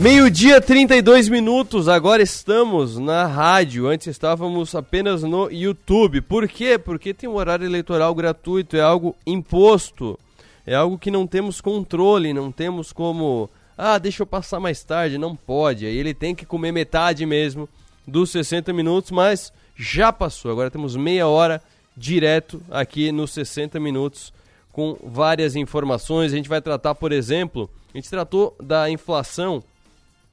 Meio-dia, 32 minutos. Agora estamos na rádio. Antes estávamos apenas no YouTube. Por quê? Porque tem um horário eleitoral gratuito, é algo imposto. É algo que não temos controle, não temos como. Ah, deixa eu passar mais tarde. Não pode. Aí ele tem que comer metade mesmo dos 60 minutos, mas já passou. Agora temos meia hora direto aqui nos 60 minutos com várias informações. A gente vai tratar, por exemplo, a gente tratou da inflação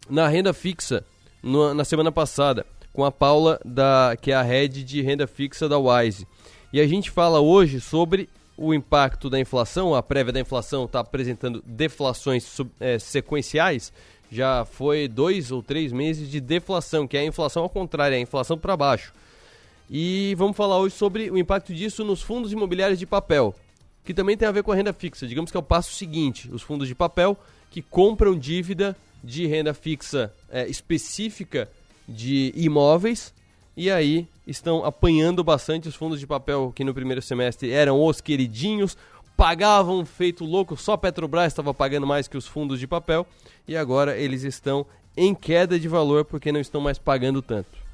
na renda fixa no, na semana passada com a Paula, da, que é a head de renda fixa da Wise. E a gente fala hoje sobre o impacto da inflação. A prévia da inflação está apresentando deflações sub, é, sequenciais. Já foi dois ou três meses de deflação, que é a inflação ao contrário, é a inflação para baixo. E vamos falar hoje sobre o impacto disso nos fundos imobiliários de papel, que também tem a ver com a renda fixa. Digamos que é o passo seguinte: os fundos de papel que compram dívida de renda fixa é, específica de imóveis. E aí estão apanhando bastante. Os fundos de papel que no primeiro semestre eram os queridinhos, pagavam feito louco, só Petrobras estava pagando mais que os fundos de papel. E agora eles estão em queda de valor porque não estão mais pagando tanto.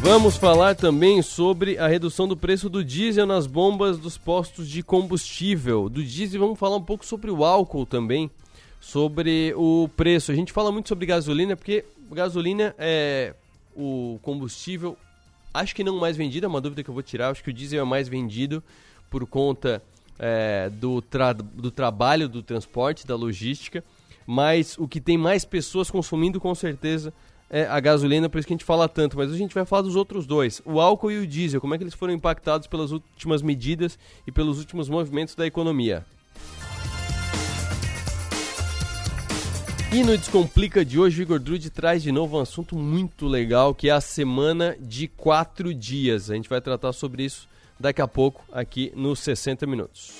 Vamos falar também sobre a redução do preço do diesel nas bombas dos postos de combustível. Do diesel, vamos falar um pouco sobre o álcool também sobre o preço. A gente fala muito sobre gasolina porque gasolina é o combustível, acho que não mais vendido, é uma dúvida que eu vou tirar. Acho que o diesel é mais vendido por conta é, do, tra do trabalho, do transporte, da logística. Mas o que tem mais pessoas consumindo com certeza é a gasolina, por isso que a gente fala tanto. Mas a gente vai falar dos outros dois, o álcool e o diesel, como é que eles foram impactados pelas últimas medidas e pelos últimos movimentos da economia. E no Descomplica de hoje, o Igor Drude traz de novo um assunto muito legal, que é a semana de quatro dias. A gente vai tratar sobre isso daqui a pouco, aqui nos 60 Minutos.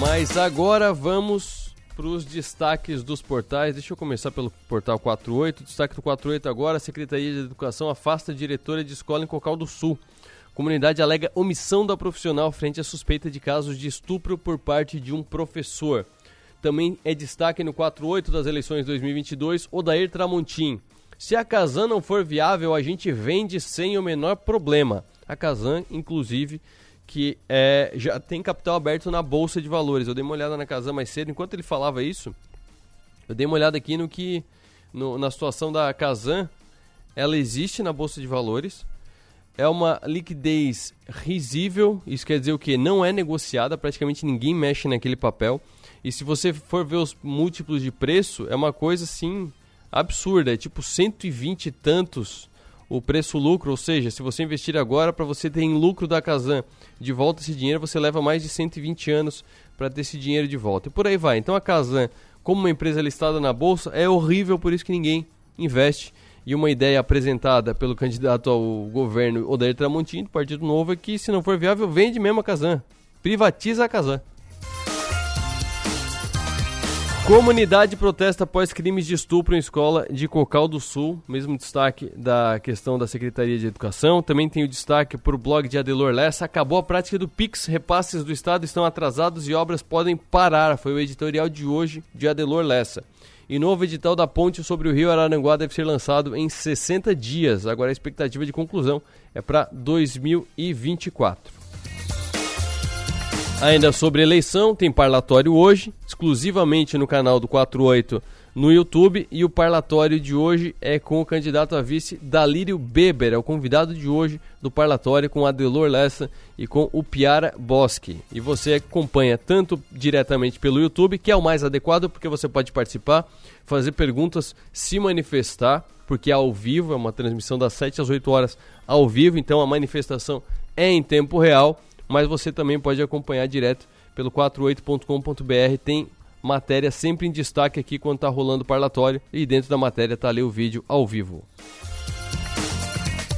Mas agora vamos para os destaques dos portais. Deixa eu começar pelo portal 48. Destaque do 48 agora: a Secretaria de Educação afasta a diretora de escola em Cocal do Sul. Comunidade alega omissão da profissional frente à suspeita de casos de estupro por parte de um professor. Também é destaque no 48 das eleições 2022, Odair Tramontim. Se a Casan não for viável, a gente vende sem o menor problema. A Casan, inclusive, que é, já tem capital aberto na Bolsa de Valores. Eu dei uma olhada na Casan mais cedo, enquanto ele falava isso, eu dei uma olhada aqui no que, no, na situação da Casan, ela existe na Bolsa de Valores, é uma liquidez risível, isso quer dizer o que? Não é negociada, praticamente ninguém mexe naquele papel. E se você for ver os múltiplos de preço, é uma coisa assim absurda, é tipo 120 e tantos o preço-lucro, ou seja, se você investir agora para você ter em lucro da Kazan de volta esse dinheiro, você leva mais de 120 anos para ter esse dinheiro de volta. E por aí vai. Então a Kazan, como uma empresa listada na bolsa, é horrível, por isso que ninguém investe e uma ideia apresentada pelo candidato ao governo Odair Tramontim, do Partido Novo, é que se não for viável, vende mesmo a Casan. Privatiza a Casan. Comunidade protesta após crimes de estupro em escola de Cocal do Sul. Mesmo destaque da questão da Secretaria de Educação. Também tem o destaque para o blog de Adelor Lessa. Acabou a prática do PIX. Repasses do Estado estão atrasados e obras podem parar. Foi o editorial de hoje de Adelor Lessa. E novo edital da ponte sobre o rio Araranguá deve ser lançado em 60 dias. Agora a expectativa de conclusão é para 2024. Ainda sobre eleição, tem parlatório hoje, exclusivamente no canal do 48 no YouTube. E o parlatório de hoje é com o candidato a vice Dalírio Beber, é o convidado de hoje do parlatório com Adelor Lessa e com o Piara Bosque. E você acompanha tanto diretamente pelo YouTube, que é o mais adequado, porque você pode participar, fazer perguntas, se manifestar, porque é ao vivo, é uma transmissão das 7 às 8 horas ao vivo, então a manifestação é em tempo real, mas você também pode acompanhar direto pelo 48.com.br, tem matéria sempre em destaque aqui quando está rolando o parlatório e dentro da matéria está ali o vídeo ao vivo.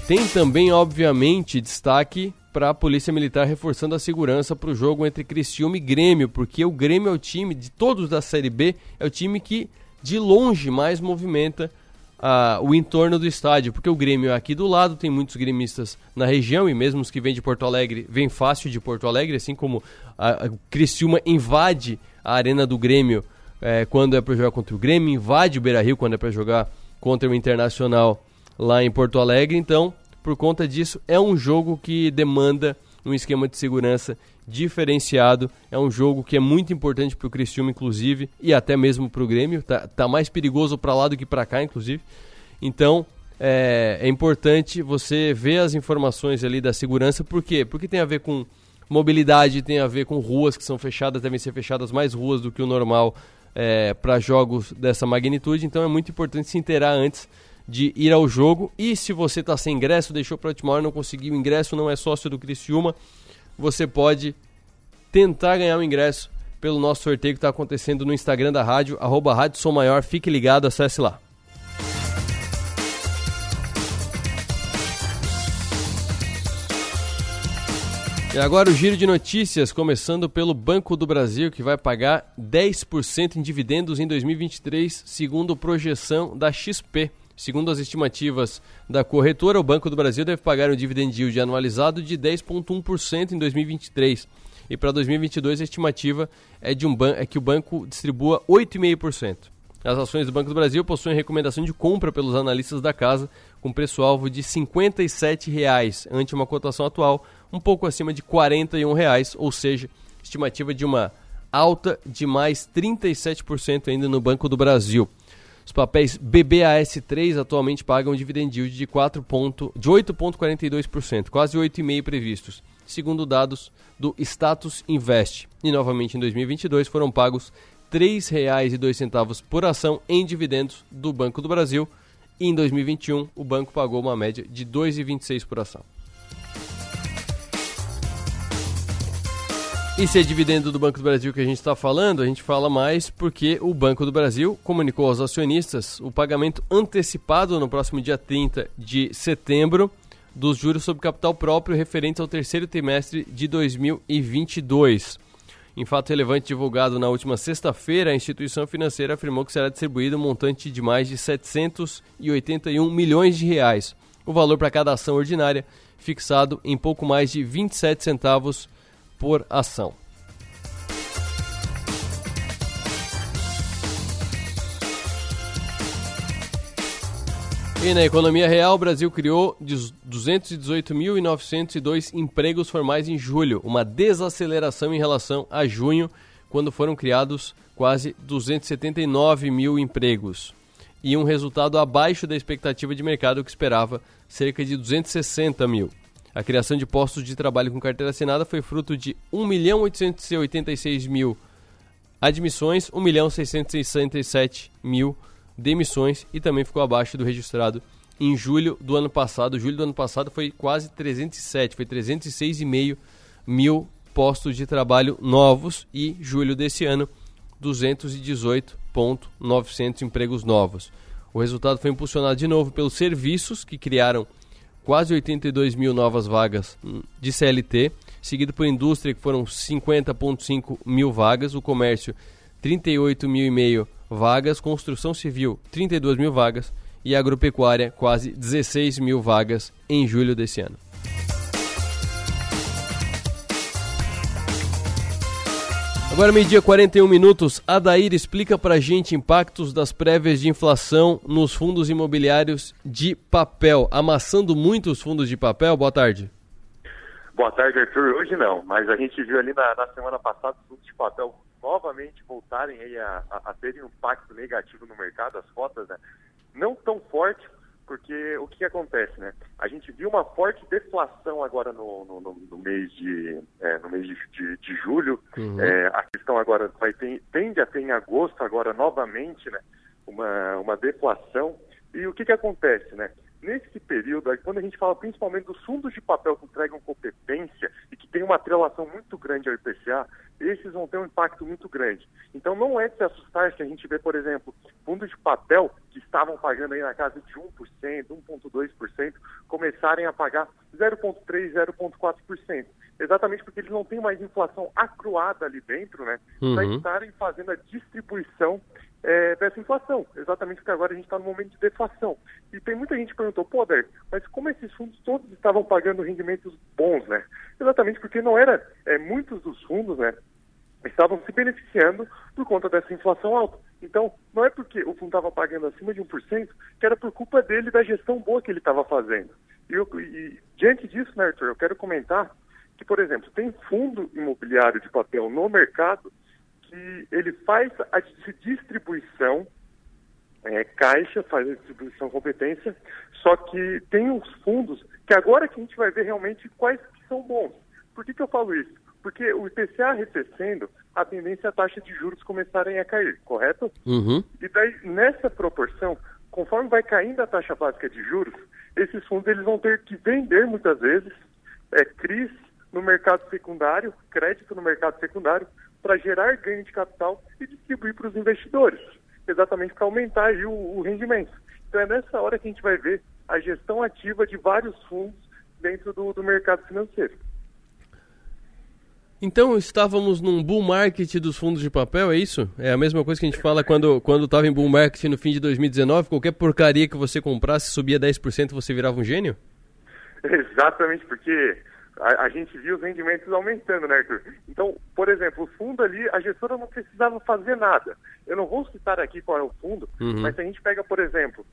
Tem também, obviamente, destaque para a Polícia Militar reforçando a segurança para o jogo entre Criciúma e Grêmio, porque o Grêmio é o time de todos da Série B, é o time que de longe mais movimenta a, o entorno do estádio, porque o Grêmio é aqui do lado, tem muitos gremistas na região e mesmo os que vêm de Porto Alegre, vêm fácil de Porto Alegre, assim como a, a Criciúma invade a arena do Grêmio é, quando é para jogar contra o Grêmio, invade o Beira-Rio quando é para jogar contra o Internacional lá em Porto Alegre, então, por conta disso, é um jogo que demanda um esquema de segurança diferenciado. É um jogo que é muito importante para o Criciúma, inclusive, e até mesmo para o Grêmio. Tá, tá mais perigoso para lá do que para cá, inclusive. Então, é, é, importante você ver as informações ali da segurança. Por quê? Porque tem a ver com mobilidade, tem a ver com ruas que são fechadas, devem ser fechadas mais ruas do que o normal é, para jogos dessa magnitude. Então, é muito importante se inteirar antes de ir ao jogo. E se você está sem ingresso, deixou para a última hora, não conseguiu ingresso, não é sócio do Criciúma, você pode tentar ganhar o ingresso pelo nosso sorteio que está acontecendo no Instagram da rádio, arroba Rádio Som Maior. Fique ligado, acesse lá. E agora o giro de notícias, começando pelo Banco do Brasil, que vai pagar 10% em dividendos em 2023, segundo projeção da XP. Segundo as estimativas da corretora, o Banco do Brasil deve pagar um dividend yield anualizado de 10,1% em 2023. E para 2022 a estimativa é, de um é que o banco distribua 8,5%. As ações do Banco do Brasil possuem recomendação de compra pelos analistas da casa, com preço-alvo de R$ 57,00, ante uma cotação atual um pouco acima de R$ 41,00, ou seja, estimativa de uma alta de mais 37% ainda no Banco do Brasil. Os papéis BBAS3 atualmente pagam um dividend yield de, 4 ponto, de 8,42%, quase 8,5% previstos, segundo dados do Status Invest. E novamente em 2022 foram pagos R$ 3,02 por ação em dividendos do Banco do Brasil. E em 2021 o banco pagou uma média de R$ 2,26 por ação. E se é dividendo do Banco do Brasil que a gente está falando, a gente fala mais porque o Banco do Brasil comunicou aos acionistas o pagamento antecipado no próximo dia 30 de setembro dos juros sobre capital próprio referentes ao terceiro trimestre de 2022. Em fato relevante divulgado na última sexta-feira, a instituição financeira afirmou que será distribuído um montante de mais de 781 milhões de reais, o valor para cada ação ordinária fixado em pouco mais de 27 centavos por ação. E na economia real, o Brasil criou 218.902 empregos formais em julho, uma desaceleração em relação a junho, quando foram criados quase 279 mil empregos. E um resultado abaixo da expectativa de mercado que esperava cerca de 260 mil. A criação de postos de trabalho com carteira assinada foi fruto de 1.886.000 mil admissões, 1.667.000 mil demissões e também ficou abaixo do registrado em julho do ano passado. Julho do ano passado foi quase 307, foi 306,5 mil postos de trabalho novos e julho desse ano 218.900 empregos novos. O resultado foi impulsionado de novo pelos serviços que criaram quase 82 mil novas vagas de CLT, seguido por indústria, que foram 50,5 mil vagas, o comércio, 38 mil e meio vagas, construção civil, 32 mil vagas e agropecuária, quase 16 mil vagas em julho desse ano. Agora, meio-dia 41 minutos. Adair explica pra gente impactos das prévias de inflação nos fundos imobiliários de papel. Amassando muito os fundos de papel? Boa tarde. Boa tarde, Arthur. Hoje não, mas a gente viu ali na, na semana passada os fundos de papel novamente voltarem a, a, a terem um impacto negativo no mercado, as cotas, né? Não tão forte, porque o que, que, acontece, né? A gente viu uma forte deflação agora no, no, no mês de é, no mês de, de, de julho. Uhum. É, a questão agora vai ter, tende a ter em agosto agora novamente, né? Uma, uma deflação. E o que, que acontece, né? Nesse período, quando a gente fala principalmente dos fundos de papel que entregam competência e que tem uma atrelação muito grande ao IPCA, esses vão ter um impacto muito grande. Então não é de se assustar se a gente vê, por exemplo, fundos de papel que estavam pagando aí na casa de 1%, 1,2%, começarem a pagar 0,3%, 0,4%. Exatamente porque eles não têm mais inflação acruada ali dentro, né? Uhum. Para estarem fazendo a distribuição é, dessa inflação, exatamente porque agora a gente está no momento de deflação. E tem muita gente que perguntou, pô,Der, mas como esses fundos todos estavam pagando rendimentos bons, né? Exatamente porque não era, é, muitos dos fundos, né, estavam se beneficiando por conta dessa inflação alta. Então, não é porque o fundo estava pagando acima de 1% que era por culpa dele da gestão boa que ele estava fazendo. E, eu, e, diante disso, né, Arthur, eu quero comentar que, por exemplo, tem fundo imobiliário de papel no mercado que ele faz a distribuição, é, caixa, faz a distribuição competência, só que tem uns fundos que agora que a gente vai ver realmente quais que são bons. Por que, que eu falo isso? Porque o IPCA arrefecendo, a tendência é a taxa de juros começarem a cair, correto? Uhum. E daí, nessa proporção, conforme vai caindo a taxa básica de juros, esses fundos eles vão ter que vender muitas vezes é, CRIs no mercado secundário, crédito no mercado secundário, para gerar ganho de capital e distribuir para os investidores, exatamente para aumentar aí o, o rendimento. Então é nessa hora que a gente vai ver a gestão ativa de vários fundos dentro do, do mercado financeiro. Então estávamos num bull market dos fundos de papel, é isso? É a mesma coisa que a gente fala quando quando estava em bull market no fim de 2019, qualquer porcaria que você comprasse subia 10%, você virava um gênio? Exatamente, porque a, a, gente viu os rendimentos aumentando, né, Arthur? Então, por exemplo, o fundo ali, a gestora não precisava fazer nada. Eu não vou citar aqui qual é o fundo, uhum. mas se a gente pega, por exemplo,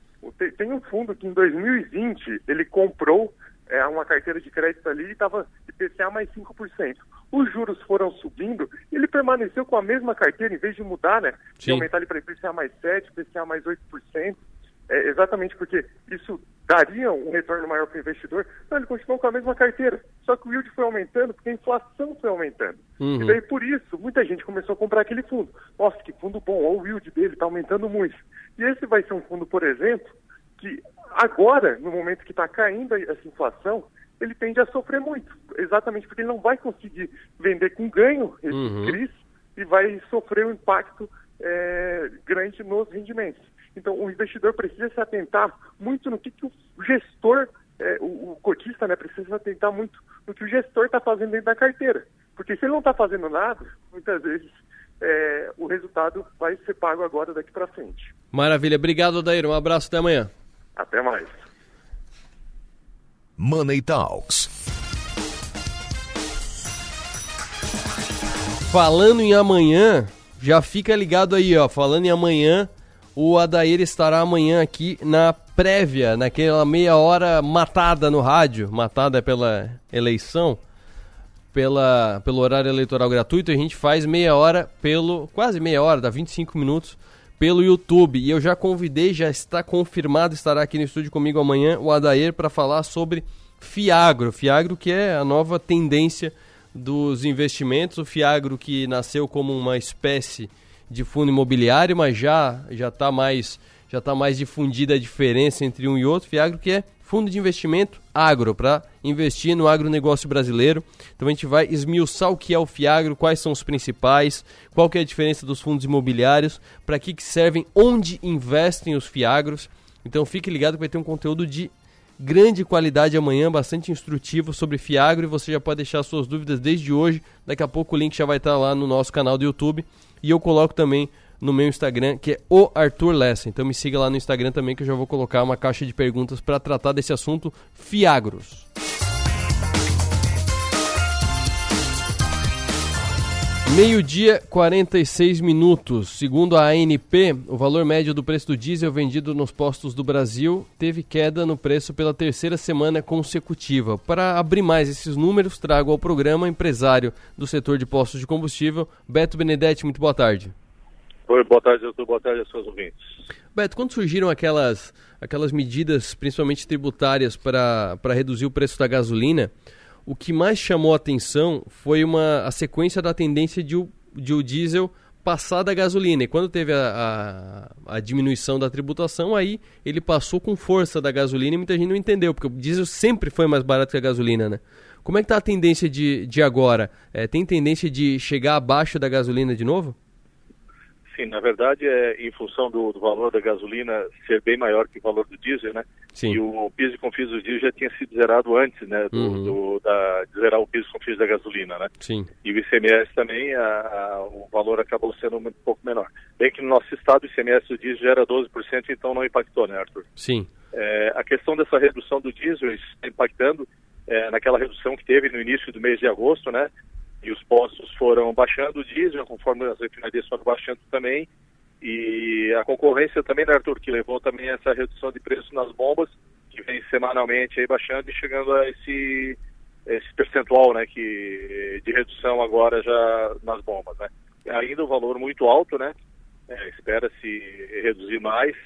tem um fundo que em 2020 ele comprou é, uma carteira de crédito ali e estava IPCA mais 5%. Os juros foram subindo ele permaneceu com a mesma carteira, em vez de mudar, né? De aumentar ele para IPCA mais 7%, IPCA mais 8%. É, exatamente porque isso daria um retorno maior para o investidor. Não, ele continuou com a mesma carteira. Só que o yield foi aumentando porque a inflação foi aumentando. Uhum. E daí, por isso, muita gente começou a comprar aquele fundo. Nossa, que fundo bom, olha o yield dele, está aumentando muito. E esse vai ser um fundo, por exemplo, que agora, no momento que está caindo essa inflação, ele tende a sofrer muito. Exatamente porque ele não vai conseguir vender com ganho esse uhum. CRIs e vai sofrer um impacto é, grande nos rendimentos. Então, o investidor precisa se atentar muito no que, que o gestor, é, o, o, cotista, né, precisa se atentar muito no que o gestor está fazendo dentro da carteira. Porque se ele não está fazendo nada, muitas vezes é, o resultado vai ser pago agora daqui para frente. Maravilha. Obrigado, Daíra. Um abraço. Até amanhã. Até mais. Money Talks. Falando em amanhã, já fica ligado aí, ó. Falando em amanhã, o Adair estará amanhã aqui na prévia, naquela meia hora matada no rádio, matada pela eleição, pela, pelo horário eleitoral gratuito. A gente faz meia hora pelo. quase meia hora, dá 25 minutos pelo YouTube. E eu já convidei, já está confirmado, estará aqui no estúdio comigo amanhã o Adair para falar sobre Fiagro. Fiagro que é a nova tendência dos investimentos, o Fiagro que nasceu como uma espécie de fundo imobiliário, mas já já está mais já tá mais difundida a diferença entre um e outro. Fiagro que é fundo de investimento agro para investir no agronegócio brasileiro. Então a gente vai esmiuçar o que é o Fiagro, quais são os principais, qual que é a diferença dos fundos imobiliários, para que, que servem, onde investem os Fiagros. Então fique ligado que vai ter um conteúdo de grande qualidade amanhã, bastante instrutivo sobre Fiagro e você já pode deixar suas dúvidas desde hoje. Daqui a pouco o link já vai estar lá no nosso canal do YouTube e eu coloco também no meu Instagram, que é o Arthur Lessa. Então me siga lá no Instagram também que eu já vou colocar uma caixa de perguntas para tratar desse assunto Fiagros. Meio-dia, 46 minutos. Segundo a ANP, o valor médio do preço do diesel vendido nos postos do Brasil teve queda no preço pela terceira semana consecutiva. Para abrir mais esses números, trago ao programa empresário do setor de postos de combustível, Beto Benedetti. Muito boa tarde. Oi, boa tarde, doutor. Boa tarde aos seus ouvintes. Beto, quando surgiram aquelas, aquelas medidas, principalmente tributárias, para reduzir o preço da gasolina, o que mais chamou a atenção foi uma, a sequência da tendência de o, de o diesel passar da gasolina. E quando teve a, a, a, diminuição da tributação, aí ele passou com força da gasolina e muita gente não entendeu, porque o diesel sempre foi mais barato que a gasolina, né? Como é que está a tendência de, de agora? É, tem tendência de chegar abaixo da gasolina de novo? Sim, na verdade é em função do, do, valor da gasolina ser bem maior que o valor do diesel, né? Sim. E o PIS e CONFIS do diesel já tinha sido zerado antes, né? Do, uhum. do da, de zerar o PIS e CONFIS da gasolina, né? Sim. E o ICMS também, a, a, o valor acabou sendo um pouco menor. Bem que no nosso estado o ICMS do diesel já era 12%, então não impactou, né, Arthur? Sim. É, a questão dessa redução do diesel está impactando é, naquela redução que teve no início do mês de agosto, né? E os postos foram baixando o diesel, conforme as refinarias foram baixando também. E a concorrência também, né, Arthur, que levou também essa redução de preço nas bombas, que vem semanalmente aí baixando e chegando a esse, esse percentual, né, que, de redução agora já nas bombas, né. Ainda um valor muito alto, né, é, espera-se reduzir mais,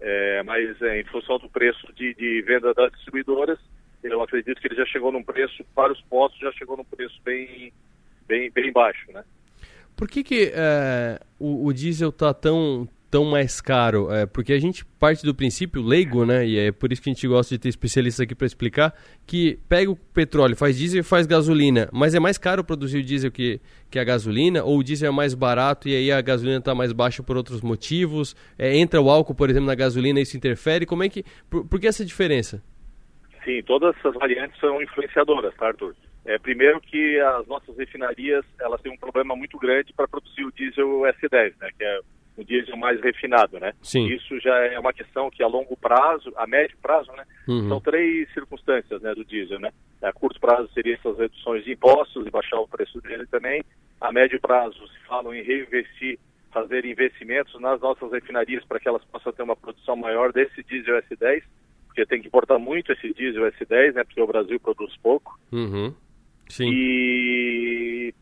é, mas é, em função do preço de, de, venda das distribuidoras, eu acredito que ele já chegou num preço, para os postos, já chegou num preço bem, baixo, né? Por que, que é, o, o, diesel está tão, tão mais caro? É, porque a gente parte do princípio leigo, né? E é por isso que a gente gosta de ter especialistas aqui para explicar que pega o petróleo, faz diesel e faz gasolina, mas é mais caro produzir o diesel que, que a gasolina, ou o diesel é mais barato e aí a gasolina está mais baixa por outros motivos? É, entra o álcool, por exemplo, na gasolina e isso interfere? Como é que. Por, por que essa diferença? Sim, todas essas variantes são influenciadoras, tá, Arthur? É, primeiro que as nossas refinarias elas têm um problema muito grande para produzir o diesel S10, né, que é o diesel mais refinado, né? Sim. Isso já é uma questão que a longo prazo, a médio prazo, né? Uhum. São três circunstâncias, né, do diesel, né? A curto prazo seria essas reduções de impostos e baixar o preço dele também. A médio prazo se falam em reinvestir, fazer investimentos nas nossas refinarias para que elas possam ter uma produção maior desse diesel S10, porque tem que importar muito esse diesel S10, né? Porque o Brasil produz pouco. Uhum. Sim. E,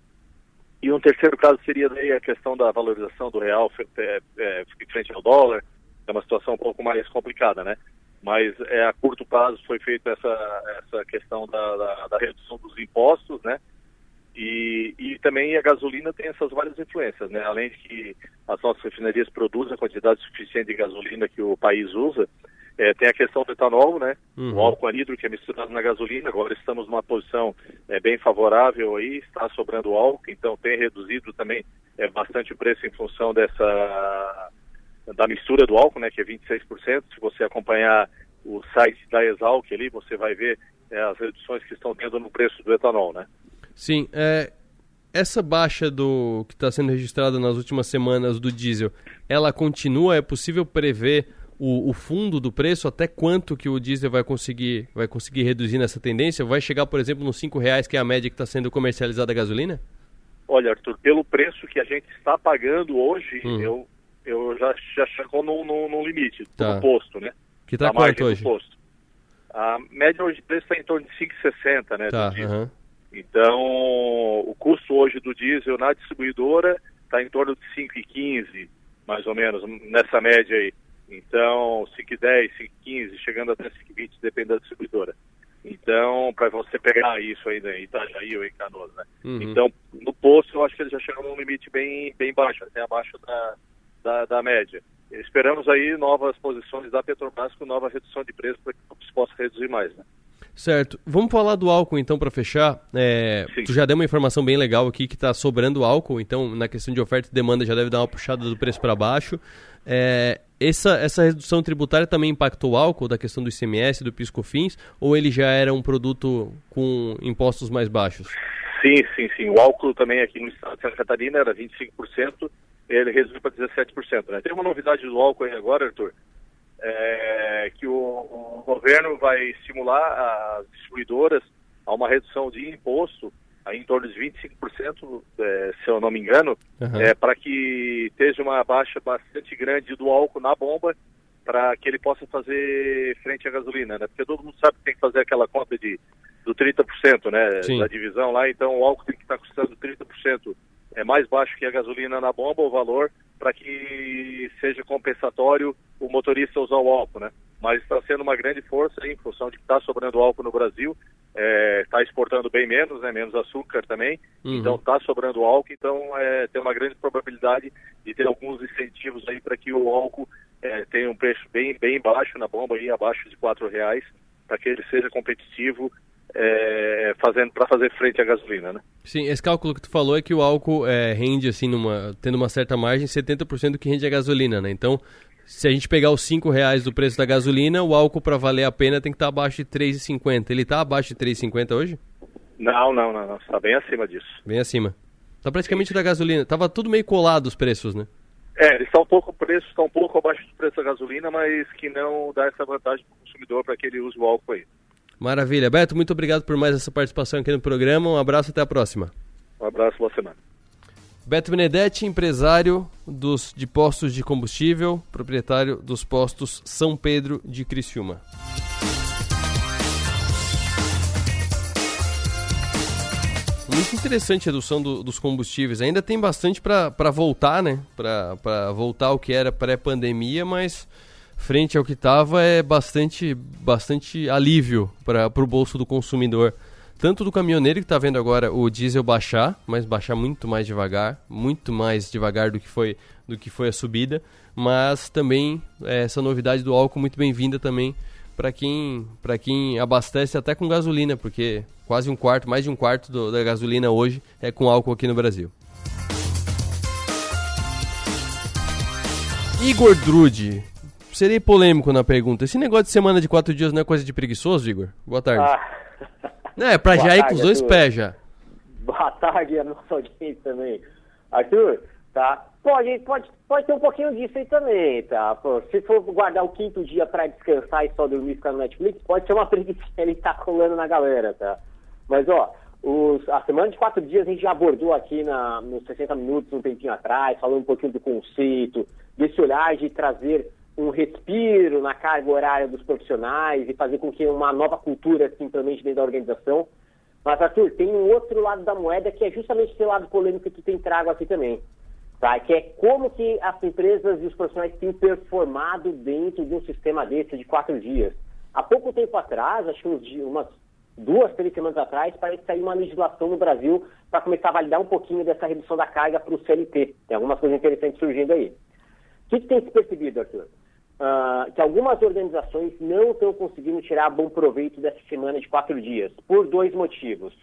e um terceiro caso seria daí a questão da valorização do real é, é, frente ao dólar. É uma situação um pouco mais complicada, né? Mas é, a curto prazo foi feita essa, essa questão da, da, da redução dos impostos, né? E, e, também a gasolina tem essas várias influências, né? Além de que as nossas refinarias produzem a quantidade suficiente de gasolina que o país usa, é, tem a questão do etanol, né? Uhum. O álcool anidro que é misturado na gasolina. Agora estamos numa posição é, bem favorável aí, está sobrando álcool, então tem reduzido também é, bastante o preço em função dessa da mistura do álcool, né? Que é 26%. Se você acompanhar o site da Exalc ali, você vai ver é, as reduções que estão tendo no preço do etanol, né? Sim, é, essa baixa do que está sendo registrada nas últimas semanas do diesel, ela continua? É possível prever o, o, fundo do preço, até quanto que o diesel vai conseguir, vai conseguir reduzir nessa tendência? Vai chegar, por exemplo, nos cinco reais, que é a média que está sendo comercializada a gasolina? Olha, Arthur, pelo preço que a gente está pagando hoje, hum. eu, eu já, já chegou no, no, no limite tá. do posto, né? Que está quanto hoje? Posto. A média hoje de preço está em torno de 5,60, né? Tá, uhum. Então, o custo hoje do diesel na distribuidora está em torno de 5,15, mais ou menos, nessa média aí. Então, 5,10, 5,15, chegando até 5,20, depende da distribuidora. Então, para você pegar isso aí em Itajaí ou em Canoas, né? Uhum. Então, no posto, eu acho que ele já chegou num limite bem, bem baixo, até abaixo da, da, da média. Esperamos aí novas posições da Petrobras com nova redução de preço para que se possa reduzir mais, né? Certo. Vamos falar do álcool então para fechar. É, tu já deu uma informação bem legal aqui que está sobrando álcool, então na questão de oferta e demanda já deve dar uma puxada do preço para baixo. É, essa, essa redução tributária também impactou o álcool da questão do ICMS, do PiscoFins, ou ele já era um produto com impostos mais baixos? Sim, sim, sim. O álcool também aqui no estado de Santa Catarina era 25%, ele reduziu para 17%. Né? Tem uma novidade do álcool aí agora, Arthur, é, que o, o, governo vai estimular as distribuidoras a uma redução de imposto em torno de 25%, é, se eu não me engano, uhum. é, para que esteja uma baixa bastante grande do álcool na bomba para que ele possa fazer frente à gasolina, né? Porque todo mundo sabe que tem que fazer aquela conta de do 30%, né, Sim. da divisão lá, então o álcool tem que estar custando 30% é mais baixo que a gasolina na bomba o valor para que seja compensatório o motorista usar o álcool, né? Mas está sendo uma grande força em função de que está sobrando álcool no Brasil, está é, exportando bem menos, né? Menos açúcar também, uhum. então está sobrando álcool, então é, tem uma grande probabilidade de ter alguns incentivos aí para que o álcool é, tenha um preço bem bem baixo na bomba, aí abaixo de quatro reais, para que ele seja competitivo é, fazendo para fazer frente à gasolina, né? Sim, esse cálculo que tu falou é que o álcool é, rende assim numa tendo uma certa margem 70% do que rende a gasolina, né? Então, se a gente pegar os 5 reais do preço da gasolina, o álcool para valer a pena tem que estar tá abaixo de 3,50. Ele está abaixo de 3,50 hoje? Não, não, não, não, está bem acima disso. Bem acima. Tá praticamente da gasolina. Tava tudo meio colado os preços, né? É, eles estão um pouco preço, estão um pouco abaixo do preço da gasolina, mas que não dá essa vantagem para o consumidor para que ele use o álcool aí. Maravilha. Beto, muito obrigado por mais essa participação aqui no programa. Um abraço até a próxima. Um abraço, boa semana. Beto Benedetti, empresário dos, de postos de combustível, proprietário dos postos São Pedro de Criciúma. Muito interessante a redução do, dos combustíveis. Ainda tem bastante para voltar, né? Para voltar ao que era pré-pandemia, mas frente ao que estava é bastante, bastante alívio para o bolso do consumidor. Tanto do caminhoneiro que está vendo agora o diesel baixar, mas baixar muito mais devagar, muito mais devagar do que foi, do que foi a subida, mas também é, essa novidade do álcool muito bem-vinda também para quem, quem abastece até com gasolina, porque quase um quarto, mais de um quarto do, da gasolina hoje é com álcool aqui no Brasil. Igor Drude, serei polêmico na pergunta. Esse negócio de semana de quatro dias não é coisa de preguiçoso, Igor? Boa tarde. Ah. Não, é pra Boa já ir com os dois pés já. Boa tarde a nossa audiência também. Arthur, tá? Pode, pode, pode ter um pouquinho disso aí também, tá? Pô, se for guardar o quinto dia para descansar e só dormir e ficar no Netflix, pode ser uma preguiça ele tá colando na galera, tá? Mas, ó, os, a semana de quatro dias a gente já abordou aqui na, nos 60 minutos, um tempinho atrás, falando um pouquinho do conceito, desse olhar de trazer um respiro na carga horária dos profissionais e fazer com que uma nova cultura se implemente dentro da organização. Mas, Arthur, tem um outro lado da moeda que é justamente esse lado polêmico que tu tem trago aqui também. Tá? Que é como que as empresas e os profissionais têm performado dentro de um sistema desse de quatro dias. Há pouco tempo atrás, acho que uns, umas duas, três semanas atrás, parece sair uma legislação no Brasil para começar a validar um pouquinho dessa redução da carga para o CLT. Tem algumas coisas interessantes surgindo aí. O que, que tem se percebido, Arthur? Uh, que algumas organizações não estão conseguindo tirar bom proveito dessa semana de quatro dias, por dois motivos.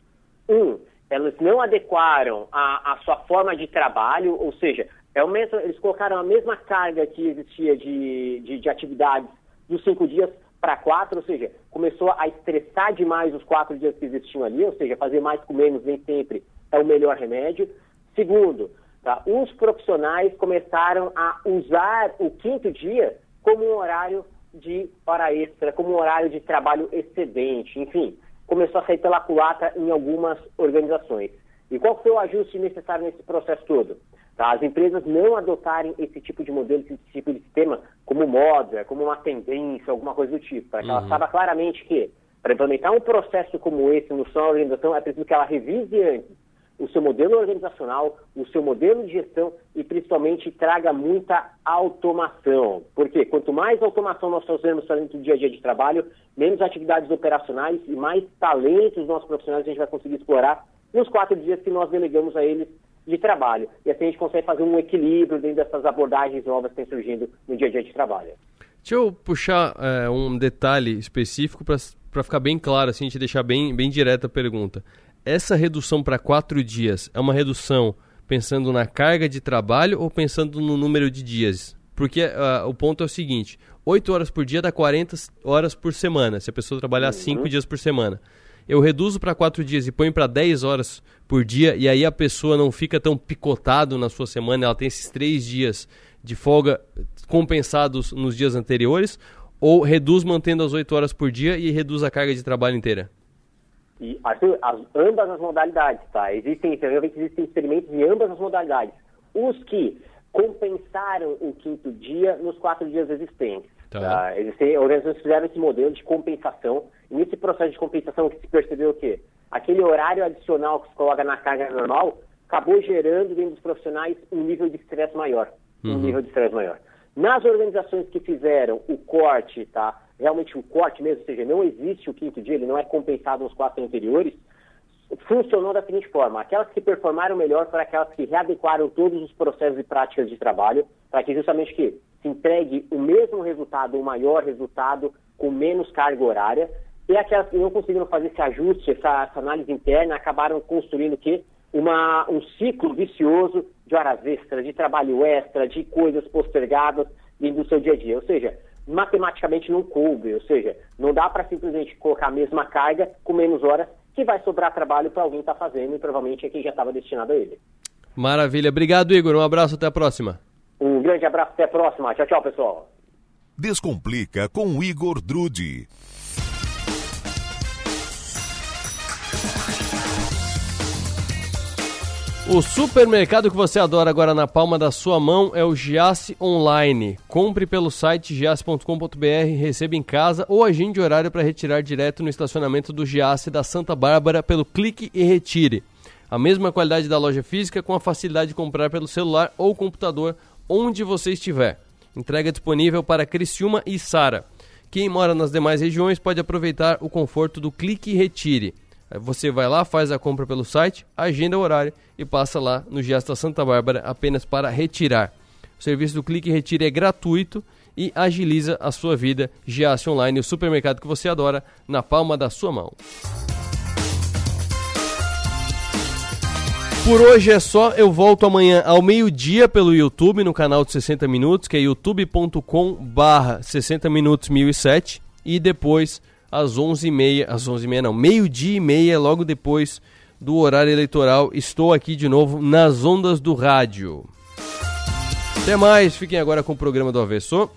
Um, elas não adequaram a, a sua forma de trabalho, ou seja, é o mesmo, eles colocaram a mesma carga que existia de, de, de atividades dos cinco dias para quatro, ou seja, começou a estressar demais os quatro dias que existiam ali, ou seja, fazer mais com menos nem sempre é o melhor remédio. Segundo, tá, os profissionais começaram a usar o quinto dia como um horário de hora extra, como um horário de trabalho excedente, enfim, começou a sair pela culata em algumas organizações. E qual foi o ajuste necessário nesse processo todo? Tá? As empresas não adotarem esse tipo de modelo, esse tipo de sistema como moda, como uma tendência, alguma coisa do tipo, para que uhum. ela saiba claramente que para implementar um processo como esse no sua organização é preciso que ela revise antes o seu modelo organizacional, o seu modelo de gestão e principalmente traga muita automação. Porque quanto mais automação nós fazemos dentro do dia a dia de trabalho, menos atividades operacionais e mais talentos nossos profissionais a gente vai conseguir explorar nos quatro dias que nós delegamos a eles de trabalho. E assim a gente consegue fazer um equilíbrio dentro dessas abordagens novas que estão surgindo no dia a dia de trabalho. Deixa eu puxar é, um detalhe específico para ficar bem claro, assim, te deixar bem, bem direta a pergunta essa redução para quatro dias é uma redução pensando na carga de trabalho ou pensando no número de dias? Porque uh, o ponto é o seguinte: 8 horas por dia dá 40 horas por semana, se a pessoa trabalhar 5 uhum. dias por semana. Eu reduzo para 4 dias e ponho para 10 horas por dia, e aí a pessoa não fica tão picotado na sua semana, ela tem esses 3 dias de folga compensados nos dias anteriores, ou reduz mantendo as 8 horas por dia e reduz a carga de trabalho inteira? E as, ambas as modalidades, tá? Existem, existem experimentos em ambas as modalidades. Os que compensaram o quinto dia nos quatro dias existentes. Tá. Tá? Existem organizações que fizeram esse modelo de compensação. E nesse processo de compensação que se percebeu o quê? Aquele horário adicional que se coloca na carga normal acabou gerando dentro dos profissionais um nível de estresse maior. Uhum. Um nível de estresse maior. Nas organizações que fizeram o corte, tá? Realmente o corte mesmo, ou seja, não existe o quinto dia, ele não é compensado nos quatro anteriores, funcionou da seguinte forma: aquelas que performaram melhor foram aquelas que readequaram todos os processos e práticas de trabalho, para que justamente que se entregue o mesmo resultado, o maior resultado, com menos carga horária. e aquelas que não conseguiram fazer esse ajuste, essa, essa análise interna, acabaram construindo o quê? Uma, um ciclo vicioso de horas extras, de trabalho extra, de coisas postergadas do seu dia a dia. Ou seja, matematicamente não coube, ou seja, não dá para simplesmente colocar a mesma carga com menos horas, que vai sobrar trabalho para alguém estar tá fazendo e provavelmente é quem já estava destinado a ele. Maravilha. Obrigado, Igor. Um abraço, até a próxima. Um grande abraço, até a próxima. Tchau, tchau, pessoal. Descomplica com Igor Drude. O supermercado que você adora agora na palma da sua mão é o Giasse Online. Compre pelo site giasse.com.br, receba em casa ou agende horário para retirar direto no estacionamento do Giasse da Santa Bárbara pelo clique e retire. A mesma qualidade da loja física com a facilidade de comprar pelo celular ou computador onde você estiver. Entrega disponível para Criciúma e Sara. Quem mora nas demais regiões pode aproveitar o conforto do clique e retire. Você vai lá, faz a compra pelo site, agenda o horário e passa lá no Giasta Santa Bárbara apenas para retirar. O serviço do Clique e Retire é gratuito e agiliza a sua vida. Giasse Online, o supermercado que você adora, na palma da sua mão. Por hoje é só, eu volto amanhã ao meio-dia pelo YouTube, no canal de 60 Minutos, que é youtube.com barra 60 Minutos 1007, e depois às 11h30, às 11h30 não, meio-dia e meia, logo depois do horário eleitoral, estou aqui de novo nas ondas do rádio. Até mais, fiquem agora com o programa do Avesso.